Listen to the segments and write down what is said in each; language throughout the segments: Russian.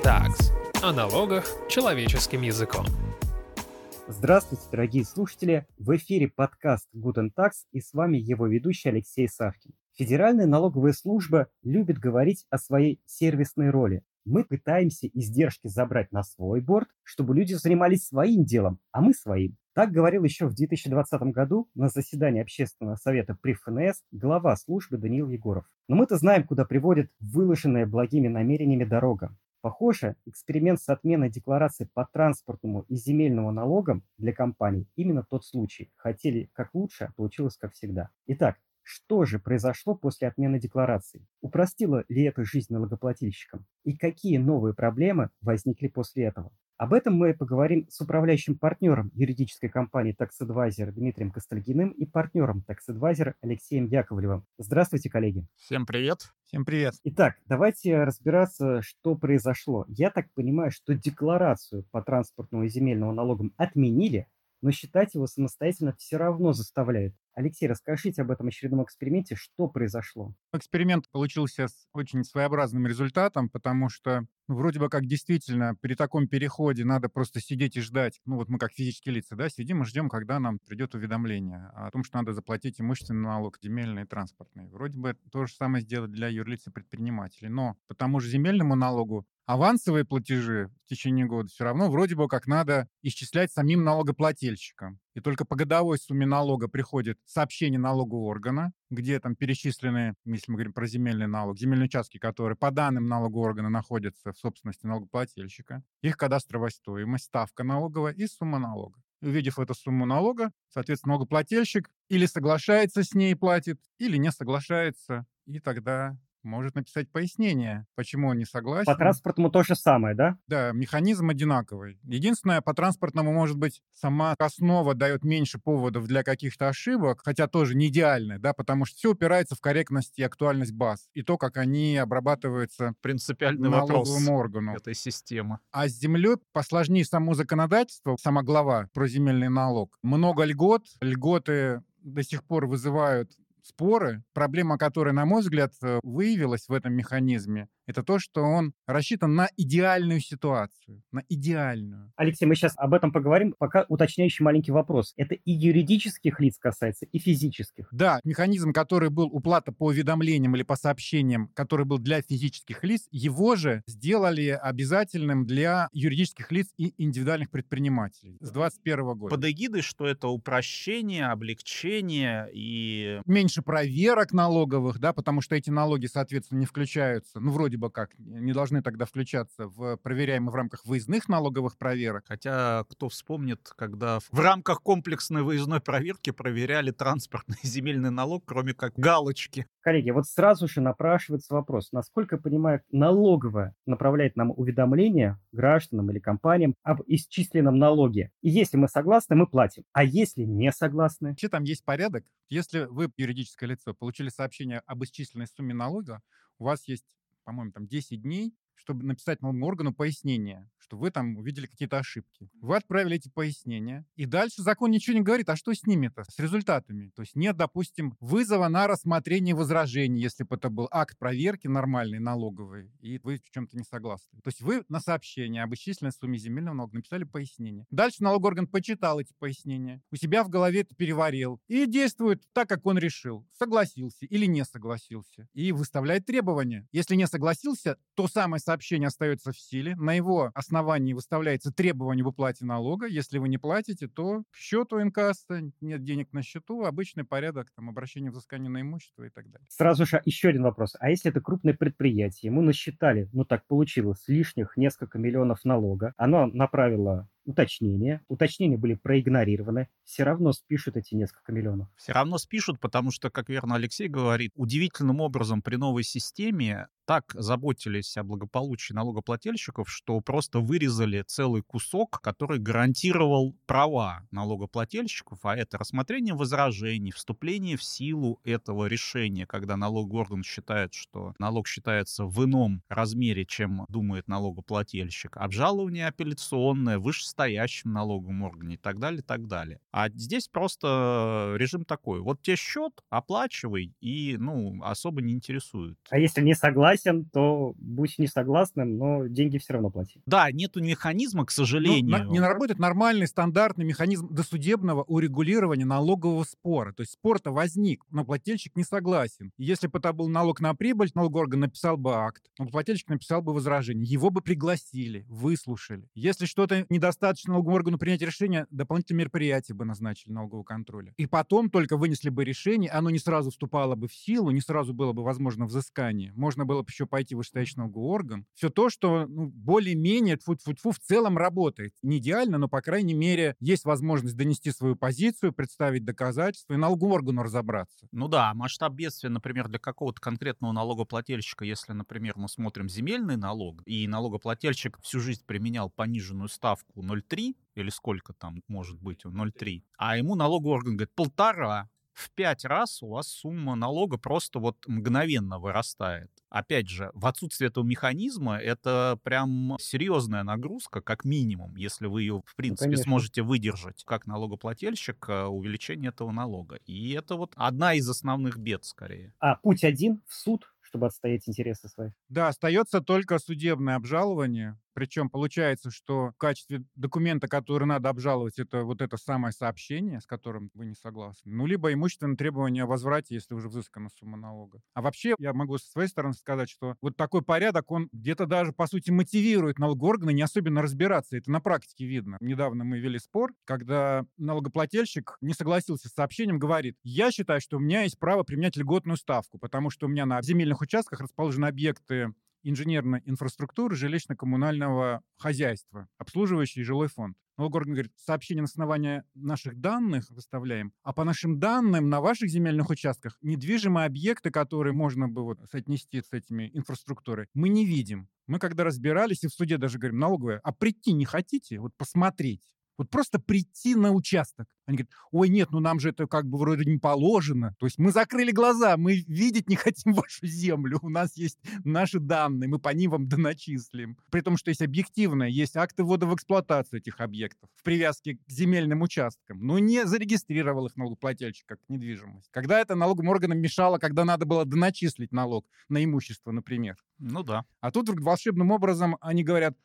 Tags о налогах человеческим языком. Здравствуйте, дорогие слушатели! В эфире подкаст Guten Tax и с вами его ведущий Алексей Савкин. Федеральная налоговая служба любит говорить о своей сервисной роли. Мы пытаемся издержки забрать на свой борт, чтобы люди занимались своим делом, а мы своим. Так говорил еще в 2020 году на заседании Общественного совета при ФНС глава службы Даниил Егоров. Но мы-то знаем, куда приводит выложенная благими намерениями дорога. Похоже, эксперимент с отменой декларации по транспортному и земельному налогам для компаний именно тот случай. Хотели как лучше, а получилось как всегда. Итак, что же произошло после отмены декларации? Упростило ли это жизнь налогоплательщикам? И какие новые проблемы возникли после этого? Об этом мы поговорим с управляющим партнером юридической компании Tax Advisor Дмитрием Костальгиным и партнером Tax Advisor Алексеем Яковлевым. Здравствуйте, коллеги. Всем привет. Всем привет. Итак, давайте разбираться, что произошло. Я так понимаю, что декларацию по транспортному и земельному налогам отменили, но считать его самостоятельно все равно заставляют. Алексей, расскажите об этом очередном эксперименте, что произошло. Эксперимент получился с очень своеобразным результатом, потому что ну, вроде бы как действительно при таком переходе надо просто сидеть и ждать. Ну вот мы как физические лица, да, сидим и ждем, когда нам придет уведомление о том, что надо заплатить имущественный налог, земельный и транспортный. Вроде бы то же самое сделать для юрлиц и предпринимателей. Но по тому же земельному налогу авансовые платежи в течение года все равно вроде бы как надо исчислять самим налогоплательщикам. И только по годовой сумме налога приходит сообщение налогового органа, где там перечислены, если мы говорим про земельный налог, земельные участки, которые по данным налогового органа находятся в собственности налогоплательщика, их кадастровая стоимость, ставка налоговая и сумма налога. увидев эту сумму налога, соответственно, налогоплательщик или соглашается с ней и платит, или не соглашается, и тогда может написать пояснение, почему он не согласен. По транспортному то же самое, да? Да, механизм одинаковый. Единственное, по транспортному, может быть, сама основа дает меньше поводов для каких-то ошибок, хотя тоже не идеально, да, потому что все упирается в корректность и актуальность баз и то, как они обрабатываются принципиальный вопрос органу этой системы. А с землей посложнее само законодательство, сама глава про земельный налог. Много льгот, льготы до сих пор вызывают споры. Проблема, которая, на мой взгляд, э, выявилась в этом механизме, это то, что он рассчитан на идеальную ситуацию, на идеальную. Алексей, мы сейчас об этом поговорим. Пока уточняющий маленький вопрос. Это и юридических лиц касается, и физических? Да, механизм, который был уплата по уведомлениям или по сообщениям, который был для физических лиц, его же сделали обязательным для юридических лиц и индивидуальных предпринимателей с 2021 года. Под эгидой, что это упрощение, облегчение и... Меньше проверок налоговых, да, потому что эти налоги, соответственно, не включаются, ну, вроде вроде бы как не должны тогда включаться в проверяемые в рамках выездных налоговых проверок. Хотя кто вспомнит, когда в рамках комплексной выездной проверки проверяли транспортный и земельный налог, кроме как галочки. Коллеги, вот сразу же напрашивается вопрос. Насколько я понимаю, налоговая направляет нам уведомления гражданам или компаниям об исчисленном налоге. И если мы согласны, мы платим. А если не согласны? Вообще там есть порядок. Если вы, юридическое лицо, получили сообщение об исчисленной сумме налога, у вас есть по-моему, там 10 дней, чтобы написать новому органу пояснение, что вы там увидели какие-то ошибки. Вы отправили эти пояснения, и дальше закон ничего не говорит, а что с ними-то, с результатами? То есть нет, допустим, вызова на рассмотрение возражений, если бы это был акт проверки нормальный, налоговый, и вы в чем-то не согласны. То есть вы на сообщение об исчисленной сумме земельного налога написали пояснение. Дальше налоговый орган почитал эти пояснения, у себя в голове это переварил и действует так, как он решил. Согласился или не согласился. И выставляет требования. Если не согласился, то самое сообщение остается в силе, на его основании выставляется требование в уплате налога. Если вы не платите, то к счету инкасса, нет денег на счету, обычный порядок там, обращения взыскания на имущество и так далее. Сразу же еще один вопрос. А если это крупное предприятие, ему насчитали, ну так получилось, лишних несколько миллионов налога, оно направило уточнения. Уточнения были проигнорированы. Все равно спишут эти несколько миллионов. Все равно спишут, потому что, как верно Алексей говорит, удивительным образом при новой системе так заботились о благополучии налогоплательщиков, что просто вырезали целый кусок, который гарантировал права налогоплательщиков, а это рассмотрение возражений, вступление в силу этого решения, когда налоговый орган считает, что налог считается в ином размере, чем думает налогоплательщик, обжалование апелляционное, выше вышестоящем налоговом органе и так далее, и так далее. А здесь просто режим такой. Вот тебе счет, оплачивай, и, ну, особо не интересует. А если не согласен, то будь не согласным, но деньги все равно плати. Да, нету механизма, к сожалению. Ну, не работает нормальный стандартный механизм досудебного урегулирования налогового спора. То есть спор-то возник, но плательщик не согласен. Если бы это был налог на прибыль, налоговый орган написал бы акт, плательщик написал бы возражение. Его бы пригласили, выслушали. Если что-то недостаточно налоговому органу принять решение, дополнительные мероприятия бы назначили налогового контроля. И потом только вынесли бы решение, оно не сразу вступало бы в силу, не сразу было бы возможно взыскание. Можно было бы еще пойти в вышестоящий налоговый орган. Все то, что ну, более-менее тьфу-тьфу-тьфу в целом работает. Не идеально, но, по крайней мере, есть возможность донести свою позицию, представить доказательства и налоговому органу разобраться. Ну да, масштаб бедствия, например, для какого-то конкретного налогоплательщика, если, например, мы смотрим земельный налог, и налогоплательщик всю жизнь применял пониженную ставку 0,3, или сколько там может быть, 0,3, а ему налоговый орган говорит, полтора, в пять раз у вас сумма налога просто вот мгновенно вырастает. Опять же, в отсутствие этого механизма это прям серьезная нагрузка, как минимум, если вы ее, в ну, принципе, ну, сможете выдержать как налогоплательщик, э, увеличение этого налога. И это вот одна из основных бед, скорее. А путь один в суд, чтобы отстоять интересы свои. Да, остается только судебное обжалование. Причем получается, что в качестве документа, который надо обжаловать, это вот это самое сообщение, с которым вы не согласны. Ну, либо имущественное требование о возврате, если уже взыскана сумма налога. А вообще, я могу со своей стороны сказать, что вот такой порядок, он где-то даже, по сути, мотивирует налогоорганы не особенно разбираться. Это на практике видно. Недавно мы вели спор, когда налогоплательщик не согласился с сообщением, говорит, я считаю, что у меня есть право применять льготную ставку, потому что у меня на земельных участках расположены объекты инженерной инфраструктуры жилищно-коммунального хозяйства, обслуживающий жилой фонд. Налоговый говорит, сообщение на основании наших данных выставляем, а по нашим данным на ваших земельных участках недвижимые объекты, которые можно бы вот соотнести с этими инфраструктурой, мы не видим. Мы когда разбирались и в суде даже говорим, налоговая, а прийти не хотите, вот посмотреть? Вот просто прийти на участок. Они говорят, ой, нет, ну нам же это как бы вроде не положено. То есть мы закрыли глаза, мы видеть не хотим вашу землю. У нас есть наши данные, мы по ним вам доначислим. При том, что есть объективное, есть акты ввода в эксплуатацию этих объектов в привязке к земельным участкам. Но не зарегистрировал их налогоплательщик как недвижимость. Когда это налоговым органам мешало, когда надо было доначислить налог на имущество, например. Ну да. А тут вдруг волшебным образом они говорят,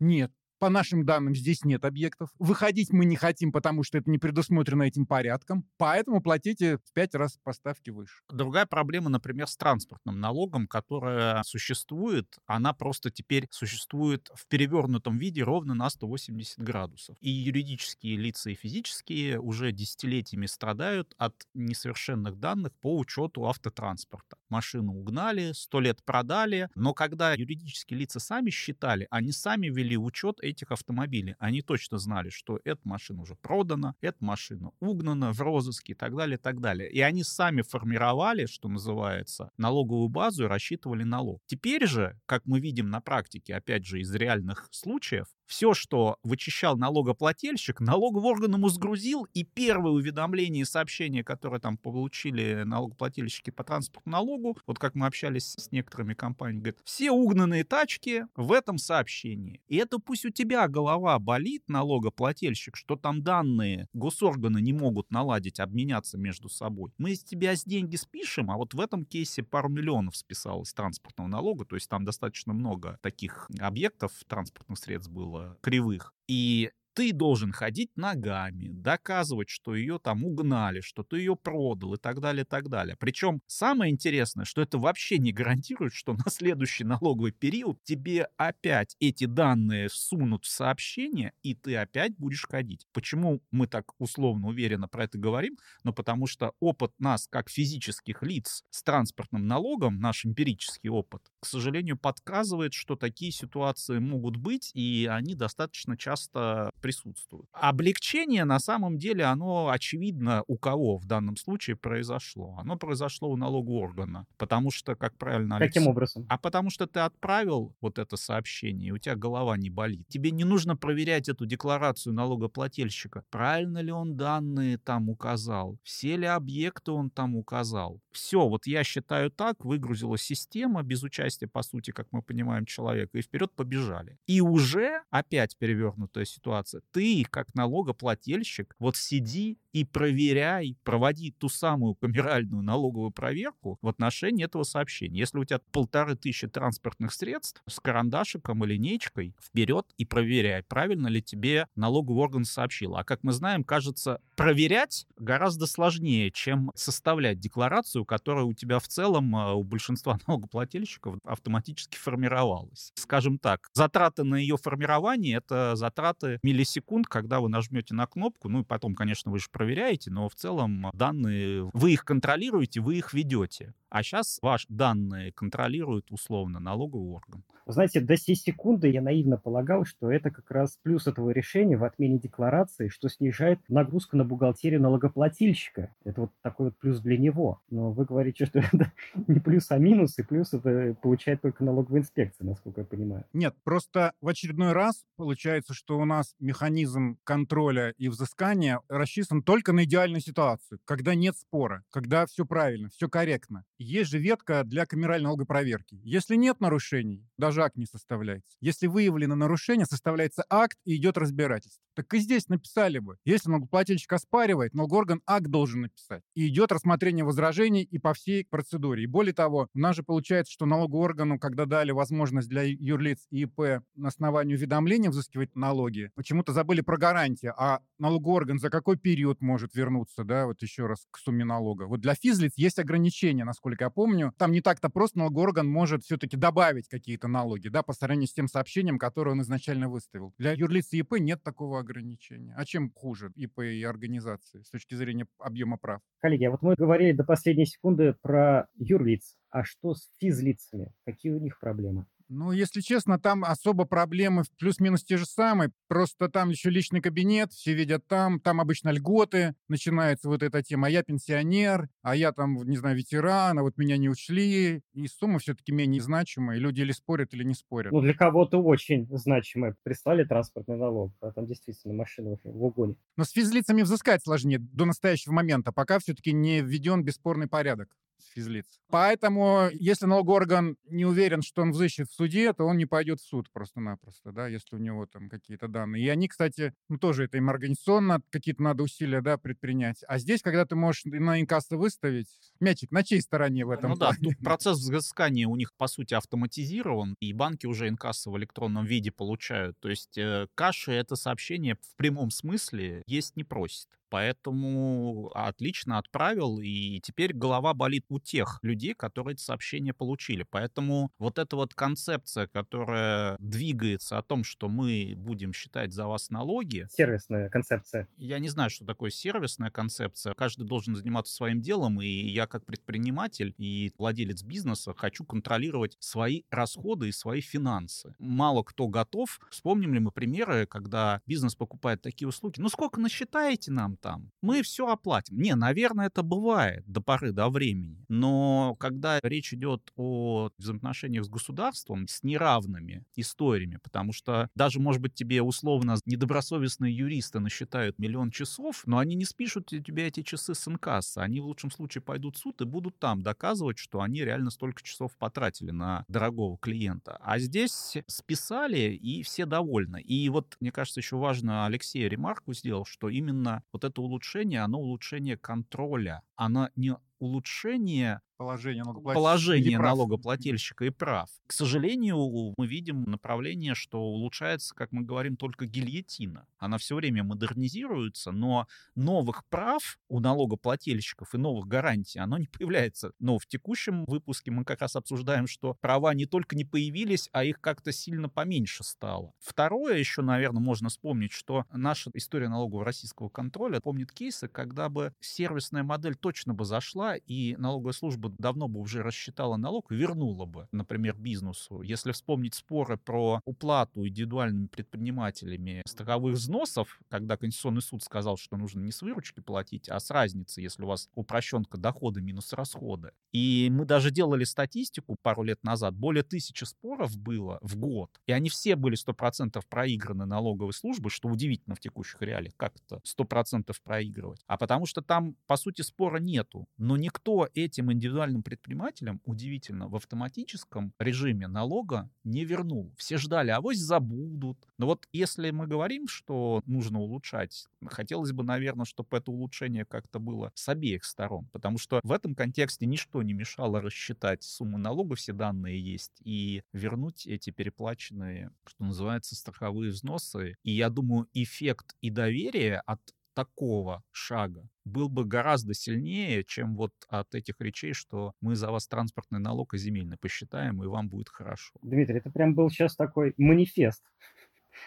нет, по нашим данным, здесь нет объектов. Выходить мы не хотим, потому что это не предусмотрено этим порядком. Поэтому платите в пять раз поставки выше. Другая проблема, например, с транспортным налогом, которая существует, она просто теперь существует в перевернутом виде ровно на 180 градусов. И юридические лица и физические уже десятилетиями страдают от несовершенных данных по учету автотранспорта. Машину угнали, сто лет продали, но когда юридические лица сами считали, они сами вели учет этих автомобилей. Они точно знали, что эта машина уже продана, эта машина угнана в розыске и так далее, и так далее. И они сами формировали, что называется, налоговую базу и рассчитывали налог. Теперь же, как мы видим на практике, опять же, из реальных случаев, все, что вычищал налогоплательщик, налоговый орган ему сгрузил, и первое уведомление и сообщение, которое там получили налогоплательщики по транспортному налогу, вот как мы общались с некоторыми компаниями, говорят, все угнанные тачки в этом сообщении. И это пусть у тебя голова болит, налогоплательщик, что там данные госорганы не могут наладить, обменяться между собой. Мы из тебя с деньги спишем, а вот в этом кейсе пару миллионов списалось транспортного налога, то есть там достаточно много таких объектов транспортных средств было, кривых. И ты должен ходить ногами, доказывать, что ее там угнали, что ты ее продал и так далее, и так далее. Причем самое интересное, что это вообще не гарантирует, что на следующий налоговый период тебе опять эти данные сунут в сообщение, и ты опять будешь ходить. Почему мы так условно уверенно про это говорим? Ну, потому что опыт нас, как физических лиц с транспортным налогом, наш эмпирический опыт, к сожалению, подсказывает, что такие ситуации могут быть, и они достаточно часто присутствуют. Облегчение, на самом деле, оно очевидно у кого в данном случае произошло. Оно произошло у налогового органа, потому что, как правильно... Алекс... Каким образом? А потому что ты отправил вот это сообщение, и у тебя голова не болит. Тебе не нужно проверять эту декларацию налогоплательщика. Правильно ли он данные там указал? Все ли объекты он там указал? Все, вот я считаю так, выгрузила система без участия, по сути, как мы понимаем, человека, и вперед побежали. И уже опять перевернутая ситуация ситуация. Ты, как налогоплательщик, вот сиди и проверяй, проводи ту самую камеральную налоговую проверку в отношении этого сообщения. Если у тебя полторы тысячи транспортных средств с карандашиком и линейкой, вперед и проверяй, правильно ли тебе налоговый орган сообщил. А как мы знаем, кажется, проверять гораздо сложнее, чем составлять декларацию, которая у тебя в целом, а, у большинства налогоплательщиков автоматически формировалась. Скажем так, затраты на ее формирование — это затраты миллисекунд, когда вы нажмете на кнопку, ну и потом, конечно, вы же проверяете, но в целом данные, вы их контролируете, вы их ведете. А сейчас ваши данные контролирует условно налоговый орган. знаете, до сей секунды я наивно полагал, что это как раз плюс этого решения в отмене декларации, что снижает нагрузку на бухгалтерию налогоплательщика. Это вот такой вот плюс для него. Но вы говорите, что это не плюс, а минус, и плюс это получает только налоговая инспекция, насколько я понимаю. Нет, просто в очередной раз получается, что у нас механизм контроля и взыскания рассчитан только на идеальную ситуацию, когда нет спора, когда все правильно, все корректно есть же ветка для камеральной налогопроверки. Если нет нарушений, даже акт не составляется. Если выявлено нарушение, составляется акт и идет разбирательство. Так и здесь написали бы. Если налогоплательщик оспаривает, налгорган акт должен написать. И идет рассмотрение возражений и по всей процедуре. И более того, у нас же получается, что налогооргану, когда дали возможность для юрлиц и ИП на основании уведомления взыскивать налоги, почему-то забыли про гарантии. А налогоорган за какой период может вернуться, да, вот еще раз к сумме налога. Вот для физлиц есть ограничения, насколько я помню. Там не так-то просто налогоорган может все-таки добавить какие-то налоги, да, по сравнению с тем сообщением, которое он изначально выставил. Для юрлиц ИП нет такого ограничения. А чем хуже ИП и организации с точки зрения объема прав? Коллеги, а вот мы говорили до последней секунды про юрлиц. А что с физлицами? Какие у них проблемы? Ну, если честно, там особо проблемы плюс-минус те же самые. Просто там еще личный кабинет, все видят там, там обычно льготы, начинается вот эта тема. А я пенсионер, а я там, не знаю, ветеран, а вот меня не учли. И сумма все-таки менее значимая. Люди или спорят, или не спорят. Ну, для кого-то очень значимая. Прислали транспортный налог, а там действительно машина в угоне. Но с физлицами взыскать сложнее до настоящего момента, пока все-таки не введен бесспорный порядок физлиц. Поэтому, если налогоорган не уверен, что он взыщет в суде, то он не пойдет в суд просто-напросто, да, если у него там какие-то данные. И они, кстати, ну, тоже это им организационно какие-то надо усилия, да, предпринять. А здесь, когда ты можешь на инкассы выставить, мячик на чьей стороне в этом Ну да, тут процесс взыскания у них, по сути, автоматизирован, и банки уже инкассы в электронном виде получают. То есть э, каши это сообщение в прямом смысле есть не просит. Поэтому отлично отправил, и теперь голова болит у тех людей, которые это сообщение получили. Поэтому вот эта вот концепция, которая двигается о том, что мы будем считать за вас налоги... Сервисная концепция. Я не знаю, что такое сервисная концепция. Каждый должен заниматься своим делом, и я как предприниматель и владелец бизнеса хочу контролировать свои расходы и свои финансы. Мало кто готов. Вспомним ли мы примеры, когда бизнес покупает такие услуги? Ну сколько насчитаете нам? Там. Мы все оплатим. Не, наверное, это бывает до поры до времени. Но когда речь идет о взаимоотношениях с государством, с неравными историями, потому что даже, может быть, тебе условно недобросовестные юристы насчитают миллион часов, но они не спишут тебе эти часы с инкасса. Они в лучшем случае пойдут в суд и будут там доказывать, что они реально столько часов потратили на дорогого клиента. А здесь списали, и все довольны. И вот, мне кажется, еще важно Алексей ремарку сделал, что именно вот это улучшение, оно улучшение контроля. Оно не улучшение положение налогоплательщика, положение налогоплательщика и прав. К сожалению, мы видим направление, что улучшается, как мы говорим, только гильотина. Она все время модернизируется, но новых прав у налогоплательщиков и новых гарантий, оно не появляется. Но в текущем выпуске мы как раз обсуждаем, что права не только не появились, а их как-то сильно поменьше стало. Второе еще, наверное, можно вспомнить, что наша история налогового российского контроля помнит кейсы, когда бы сервисная модель точно бы зашла, и налоговая служба давно бы уже рассчитала налог и вернула бы, например, бизнесу. Если вспомнить споры про уплату индивидуальными предпринимателями страховых взносов, когда Конституционный суд сказал, что нужно не с выручки платить, а с разницы, если у вас упрощенка дохода минус расходы. И мы даже делали статистику пару лет назад, более тысячи споров было в год, и они все были 100% проиграны налоговой службой, что удивительно в текущих реалиях, как это 100% проигрывать. А потому что там, по сути, спора нету, но никто этим индивидуальным предпринимателям, удивительно, в автоматическом режиме налога не вернул. Все ждали, авось забудут. Но вот если мы говорим, что нужно улучшать, хотелось бы, наверное, чтобы это улучшение как-то было с обеих сторон. Потому что в этом контексте ничто не мешало рассчитать сумму налога, все данные есть, и вернуть эти переплаченные, что называется, страховые взносы. И я думаю, эффект и доверие от такого шага был бы гораздо сильнее, чем вот от этих речей, что мы за вас транспортный налог и земельный посчитаем, и вам будет хорошо. Дмитрий, это прям был сейчас такой манифест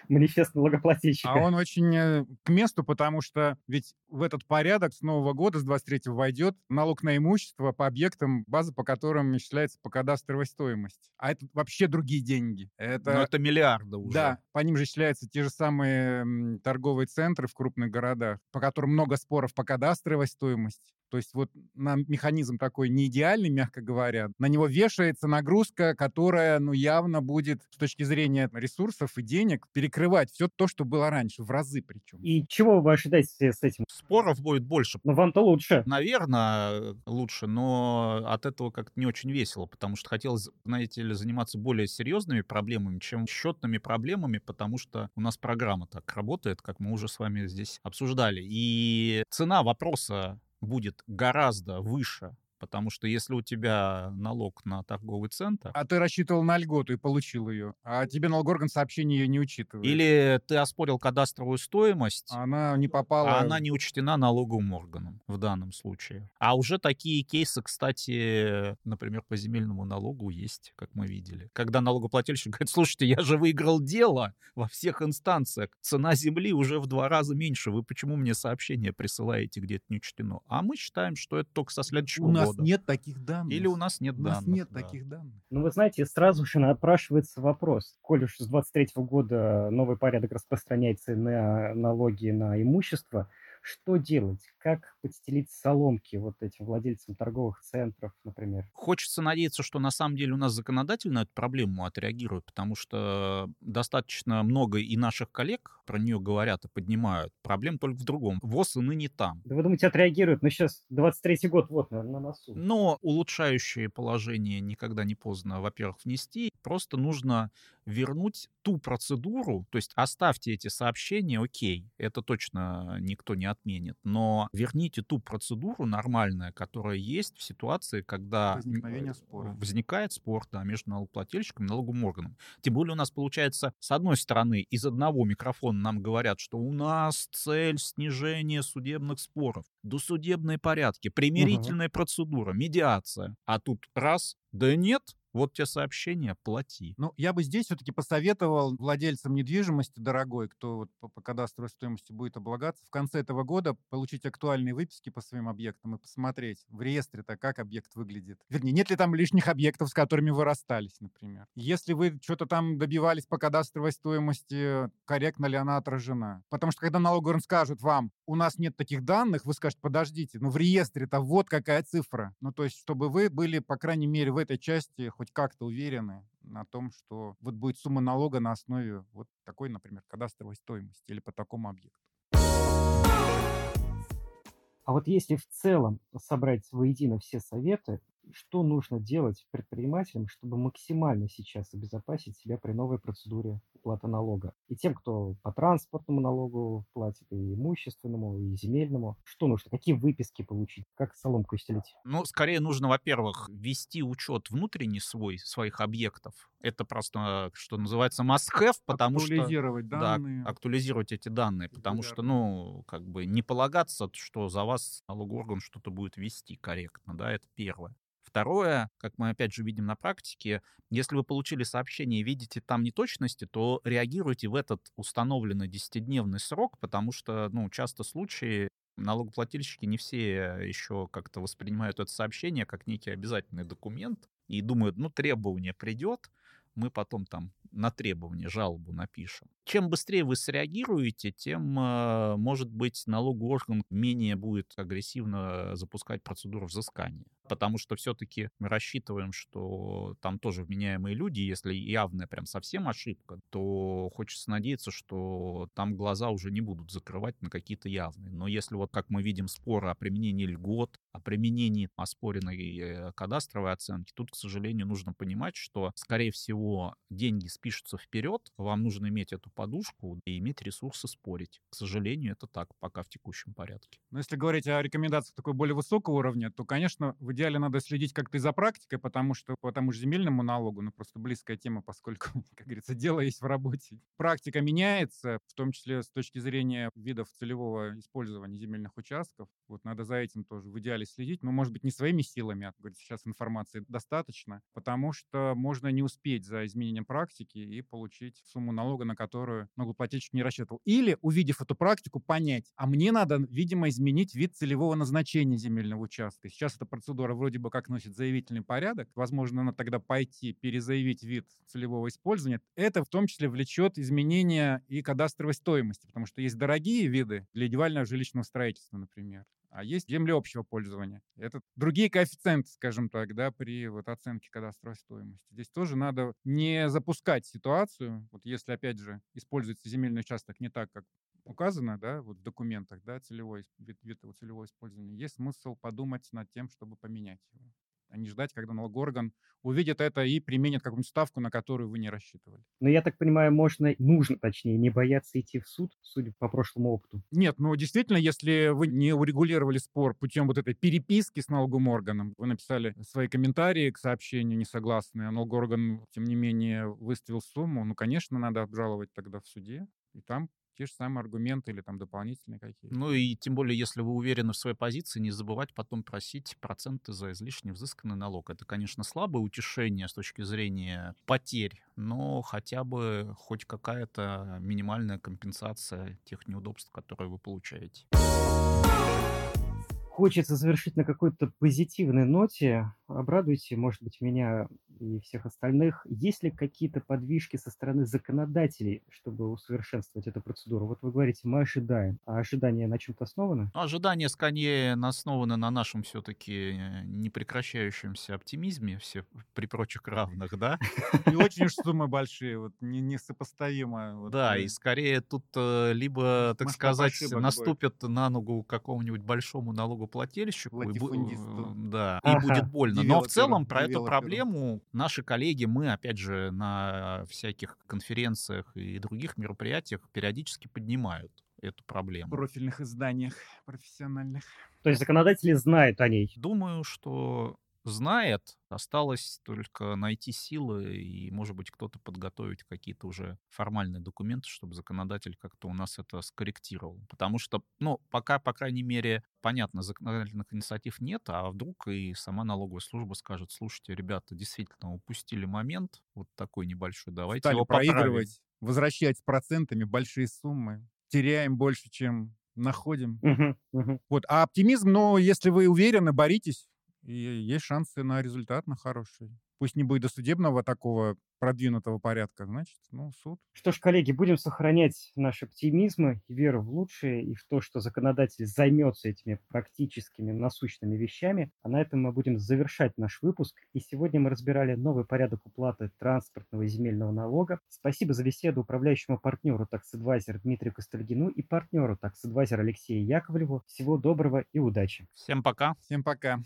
манифест налогоплательщика. А он очень э, к месту, потому что ведь в этот порядок с нового года, с 23-го войдет налог на имущество по объектам, база по которым исчисляется по кадастровой стоимости. А это вообще другие деньги. Это, Но это миллиарды уже. Да, по ним же исчисляются те же самые торговые центры в крупных городах, по которым много споров по кадастровой стоимости. То есть вот на механизм такой не идеальный, мягко говоря, на него вешается нагрузка, которая, ну, явно будет с точки зрения ресурсов и денег перекрывать все то, что было раньше, в разы причем. И чего вы ожидаете с этим? Споров будет больше. Ну, вам-то лучше. Наверное, лучше, но от этого как-то не очень весело, потому что хотелось, знаете ли, заниматься более серьезными проблемами, чем счетными проблемами, потому что у нас программа так работает, как мы уже с вами здесь обсуждали. И цена вопроса будет гораздо выше Потому что если у тебя налог на торговый центр... А ты рассчитывал на льготу и получил ее, а тебе налогорган сообщение ее не учитывает. Или ты оспорил кадастровую стоимость... Она не попала... А она не учтена налоговым органом в данном случае. А уже такие кейсы, кстати, например, по земельному налогу есть, как мы видели. Когда налогоплательщик говорит, слушайте, я же выиграл дело во всех инстанциях. Цена земли уже в два раза меньше. Вы почему мне сообщение присылаете, где это не учтено? А мы считаем, что это только со следующего у нас нет таких данных. Или у нас нет у данных. нас нет да. таких данных. Ну, вы знаете, сразу же напрашивается вопрос. Коль уж с 23 года новый порядок распространяется на налоги на имущество, что делать? Как подстелить соломки вот этим владельцам торговых центров, например? Хочется надеяться, что на самом деле у нас законодательно эту проблему отреагирует, потому что достаточно много и наших коллег про нее говорят и поднимают. Проблем только в другом. ВОЗ и ныне там. Да вы думаете, отреагируют? Ну, сейчас 23-й год, вот, наверное, на носу. Но улучшающие положение никогда не поздно, во-первых, внести. Просто нужно вернуть ту процедуру, то есть оставьте эти сообщения, окей, это точно никто не отменит, но верните ту процедуру нормальная, которая есть в ситуации, когда Возникновение спора. возникает спор да, между налогоплательщиком и налоговым органом. Тем более у нас получается, с одной стороны, из одного микрофона нам говорят, что у нас цель снижения судебных споров, досудебные порядки, примирительная угу. процедура, медиация. А тут раз, да нет, вот тебе сообщение, плати. Ну, я бы здесь все-таки посоветовал владельцам недвижимости, дорогой, кто вот по, по кадастровой стоимости будет облагаться, в конце этого года получить актуальные выписки по своим объектам и посмотреть в реестре-то, как объект выглядит. Вернее, нет ли там лишних объектов, с которыми вы расстались, например. Если вы что-то там добивались по кадастровой стоимости, корректно ли она отражена. Потому что когда налоговый скажет вам, у нас нет таких данных, вы скажете, подождите, ну в реестре-то вот какая цифра. Ну то есть, чтобы вы были, по крайней мере, в этой части хоть как-то уверены на том, что вот будет сумма налога на основе вот такой, например, кадастровой стоимости или по такому объекту. А вот если в целом собрать воедино все советы, что нужно делать предпринимателям, чтобы максимально сейчас обезопасить себя при новой процедуре уплаты налога? И тем, кто по транспортному налогу платит, и имущественному, и земельному, что нужно? Какие выписки получить? Как соломку стелить? Ну, скорее нужно, во-первых, вести учет внутренний свой, своих объектов. Это просто, что называется, must-have, потому актуализировать что... данные. Да, актуализировать эти данные, потому что, ну, как бы не полагаться, что за вас налоговый орган что-то будет вести корректно, да, это первое. Второе, как мы опять же видим на практике, если вы получили сообщение и видите там неточности, то реагируйте в этот установленный 10-дневный срок, потому что, ну, часто случаи налогоплательщики не все еще как-то воспринимают это сообщение как некий обязательный документ и думают, ну, требование придет, мы потом там на требование жалобу напишем. Чем быстрее вы среагируете, тем, может быть, налоговый орган менее будет агрессивно запускать процедуру взыскания. Потому что все-таки мы рассчитываем, что там тоже вменяемые люди, если явная прям совсем ошибка, то хочется надеяться, что там глаза уже не будут закрывать на какие-то явные. Но если вот как мы видим споры о применении льгот, о применении оспоренной э, кадастровой оценки, тут, к сожалению, нужно понимать, что, скорее всего, деньги спишутся вперед, вам нужно иметь эту подушку и иметь ресурсы спорить. К сожалению, это так пока в текущем порядке. Но если говорить о рекомендациях такой более высокого уровня, то, конечно, идеале надо следить как-то за практикой, потому что по тому же земельному налогу, ну, просто близкая тема, поскольку, как говорится, дело есть в работе. Практика меняется, в том числе с точки зрения видов целевого использования земельных участков. Вот надо за этим тоже в идеале следить, но, может быть, не своими силами, а, говорится, сейчас информации достаточно, потому что можно не успеть за изменением практики и получить сумму налога, на которую налогоплательщик не рассчитывал. Или, увидев эту практику, понять, а мне надо, видимо, изменить вид целевого назначения земельного участка. Сейчас эта процедура вроде бы как носит заявительный порядок. Возможно, надо тогда пойти перезаявить вид целевого использования. Это в том числе влечет изменения и кадастровой стоимости, потому что есть дорогие виды для индивидуального жилищного строительства, например а есть земли общего пользования. Это другие коэффициенты, скажем так, да, при вот оценке кадастровой стоимости. Здесь тоже надо не запускать ситуацию, вот если, опять же, используется земельный участок не так, как указано, да, вот в документах, да, целевой, вид, вид его целевого использования, есть смысл подумать над тем, чтобы поменять его а не ждать, когда налогоорган увидит это и применит какую-нибудь ставку, на которую вы не рассчитывали. Но я так понимаю, можно, нужно, точнее, не бояться идти в суд, судя по прошлому опыту. Нет, ну действительно, если вы не урегулировали спор путем вот этой переписки с налоговым органом, вы написали свои комментарии к сообщению несогласные, а налоговый орган, тем не менее, выставил сумму, ну, конечно, надо обжаловать тогда в суде, и там те же самые аргументы или там дополнительные какие-то. Ну и тем более, если вы уверены в своей позиции, не забывать потом просить проценты за излишне взысканный налог. Это, конечно, слабое утешение с точки зрения потерь, но хотя бы хоть какая-то минимальная компенсация тех неудобств, которые вы получаете. Хочется завершить на какой-то позитивной ноте. Обрадуйте, может быть, меня и всех остальных. Есть ли какие-то подвижки со стороны законодателей, чтобы усовершенствовать эту процедуру? Вот вы говорите, мы ожидаем. А ожидания на чем-то основаны? Ну, ожидания скорее основаны на нашем все-таки непрекращающемся оптимизме, все при прочих равных, да? И очень уж суммы большие, вот несопоставимо. Да, и скорее тут э, либо, так сказать, наступят на ногу какому-нибудь большому налогоплательщику, да, и будет больно. Но в целом про эту проблему наши коллеги, мы, опять же, на всяких конференциях и других мероприятиях периодически поднимают эту проблему. В профильных изданиях профессиональных. То есть законодатели знают о ней? Думаю, что знает, осталось только найти силы и, может быть, кто-то подготовить какие-то уже формальные документы, чтобы законодатель как-то у нас это скорректировал. Потому что, ну, пока, по крайней мере, понятно, законодательных инициатив нет, а вдруг и сама налоговая служба скажет, слушайте, ребята, действительно упустили момент, вот такой небольшой, давайте Стали его проигрывать, возвращать с процентами большие суммы, теряем больше, чем находим. Uh-huh, uh-huh. Вот. А оптимизм, но если вы уверены, боритесь, и есть шансы на результат, на хороший. Пусть не будет досудебного такого продвинутого порядка, значит, ну, суд. Что ж, коллеги, будем сохранять наш оптимизм и веру в лучшее, и в то, что законодатель займется этими практическими насущными вещами. А на этом мы будем завершать наш выпуск. И сегодня мы разбирали новый порядок уплаты транспортного и земельного налога. Спасибо за беседу управляющему партнеру таксадвайзер Дмитрию Костальгину и партнеру таксадвайзер Алексею Яковлеву. Всего доброго и удачи. Всем пока. Всем пока.